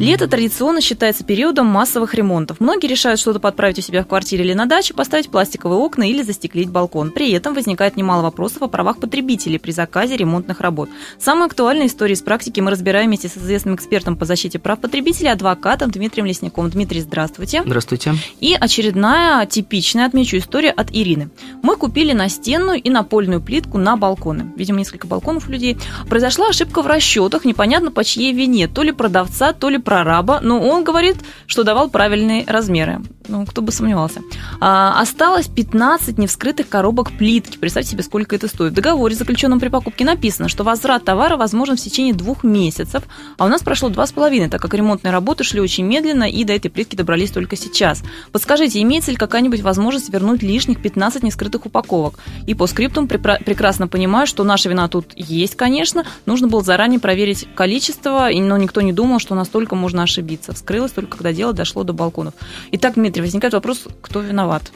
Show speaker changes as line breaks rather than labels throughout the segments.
Лето традиционно считается периодом массовых ремонтов. Многие решают что-то подправить у себя в квартире или на даче, поставить пластиковые окна или застеклить балкон. При этом возникает немало вопросов о правах потребителей при заказе ремонтных работ. Самые актуальные истории из практики мы разбираем вместе с известным экспертом по защите прав потребителей, адвокатом Дмитрием Лесняковым. Дмитрий, здравствуйте.
Здравствуйте.
И очередная типичная, отмечу, история от Ирины. Мы купили настенную и напольную плитку на балконы. Видимо, несколько балконов у людей. Произошла ошибка в расчетах, непонятно по чьей вине. То ли продавца, то ли прораба, но он говорит, что давал правильные размеры. Ну, кто бы сомневался. А, осталось 15 невскрытых коробок плитки. Представьте себе, сколько это стоит. В договоре, заключенном при покупке, написано, что возврат товара возможен в течение двух месяцев, а у нас прошло два с половиной, так как ремонтные работы шли очень медленно, и до этой плитки добрались только сейчас. Подскажите, имеется ли какая-нибудь возможность вернуть лишних 15 невскрытых упаковок? И по скриптум прекрасно понимаю, что наша вина тут есть, конечно. Нужно было заранее проверить количество, но никто не думал, что настолько только можно ошибиться. Вскрылось только, когда дело дошло до балконов. Итак, Дмитрий, возникает вопрос, кто виноват?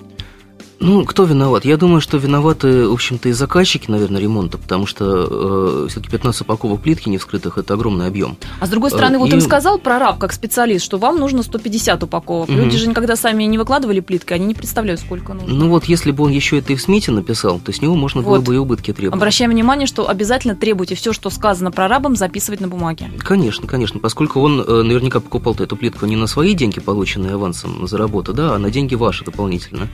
Ну, кто виноват? Я думаю, что виноваты, в общем-то, и заказчики, наверное, ремонта, потому что э, все-таки 15 упаковок плитки не вскрытых – это огромный объем.
А с другой стороны, и... вот им сказал прораб, как специалист, что вам нужно 150 упаковок. Угу. Люди же никогда сами не выкладывали плитки, они не представляют, сколько нужно.
Ну вот, если бы он еще это и в СМИТе написал, то с него можно вот. было бы и убытки требовать.
Обращаем внимание, что обязательно требуйте все, что сказано прорабом, записывать на бумаге.
Конечно, конечно, поскольку он э, наверняка покупал эту плитку не на свои деньги, полученные авансом за работу, да, а на деньги ваши дополнительно.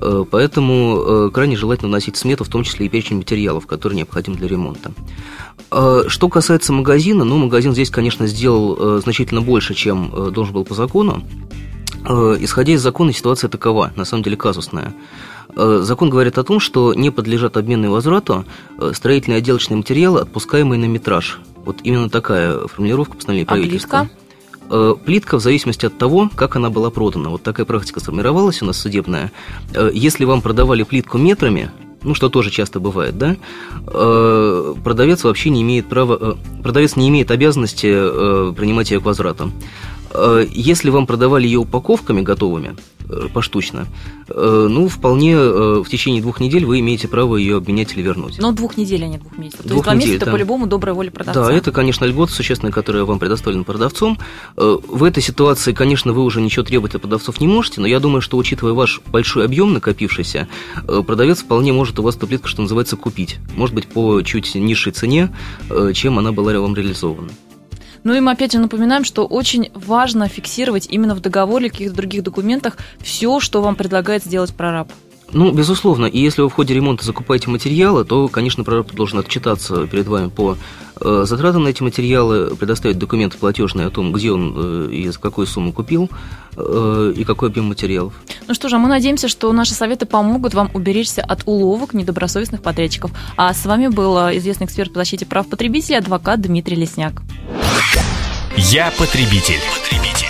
Э, поэтому э, крайне желательно вносить смету, в том числе и перечень материалов, которые необходимы для ремонта. Э, что касается магазина, ну, магазин здесь, конечно, сделал значительно больше, чем должен был по закону. Исходя из закона, ситуация такова, на самом деле казусная. Закон говорит о том, что не подлежат обмену и возврату строительные и отделочные материалы, отпускаемые на метраж. Вот именно такая формулировка постановления
а правительства. Плитка?
Э, плитка в зависимости от того, как она была продана. Вот такая практика сформировалась у нас судебная. Э, если вам продавали плитку метрами, ну, что тоже часто бывает, да, э, продавец вообще не имеет права, продавец не имеет обязанности принимать ее к возврату. Если вам продавали ее упаковками готовыми, Э, поштучно, э, ну, вполне э, в течение двух недель вы имеете право ее обменять или вернуть.
Но двух недель, а не двух месяцев. Двух То есть два месяца да. по-любому добрая воля продавца.
Да, это, конечно, льгота существенная, которая вам предоставлена продавцом. В этой ситуации, конечно, вы уже ничего требовать от продавцов не можете, но я думаю, что, учитывая ваш большой объем накопившийся, продавец вполне может у вас эту плитку, что называется, купить. Может быть, по чуть низшей цене, чем она была вам реализована.
Ну и мы опять же напоминаем, что очень важно фиксировать именно в договоре или каких-то других документах все, что вам предлагает сделать прораб.
Ну, безусловно, и если вы в ходе ремонта закупаете материалы, то, конечно, прораб должен отчитаться перед вами по э, затратам на эти материалы, предоставить документы платежные о том, где он э, и за какую сумму купил, э, и какой объем материалов.
Ну что же, а мы надеемся, что наши советы помогут вам уберечься от уловок недобросовестных подрядчиков. А с вами был известный эксперт по защите прав потребителей, адвокат Дмитрий Лесняк.
Я потребитель. Потребитель.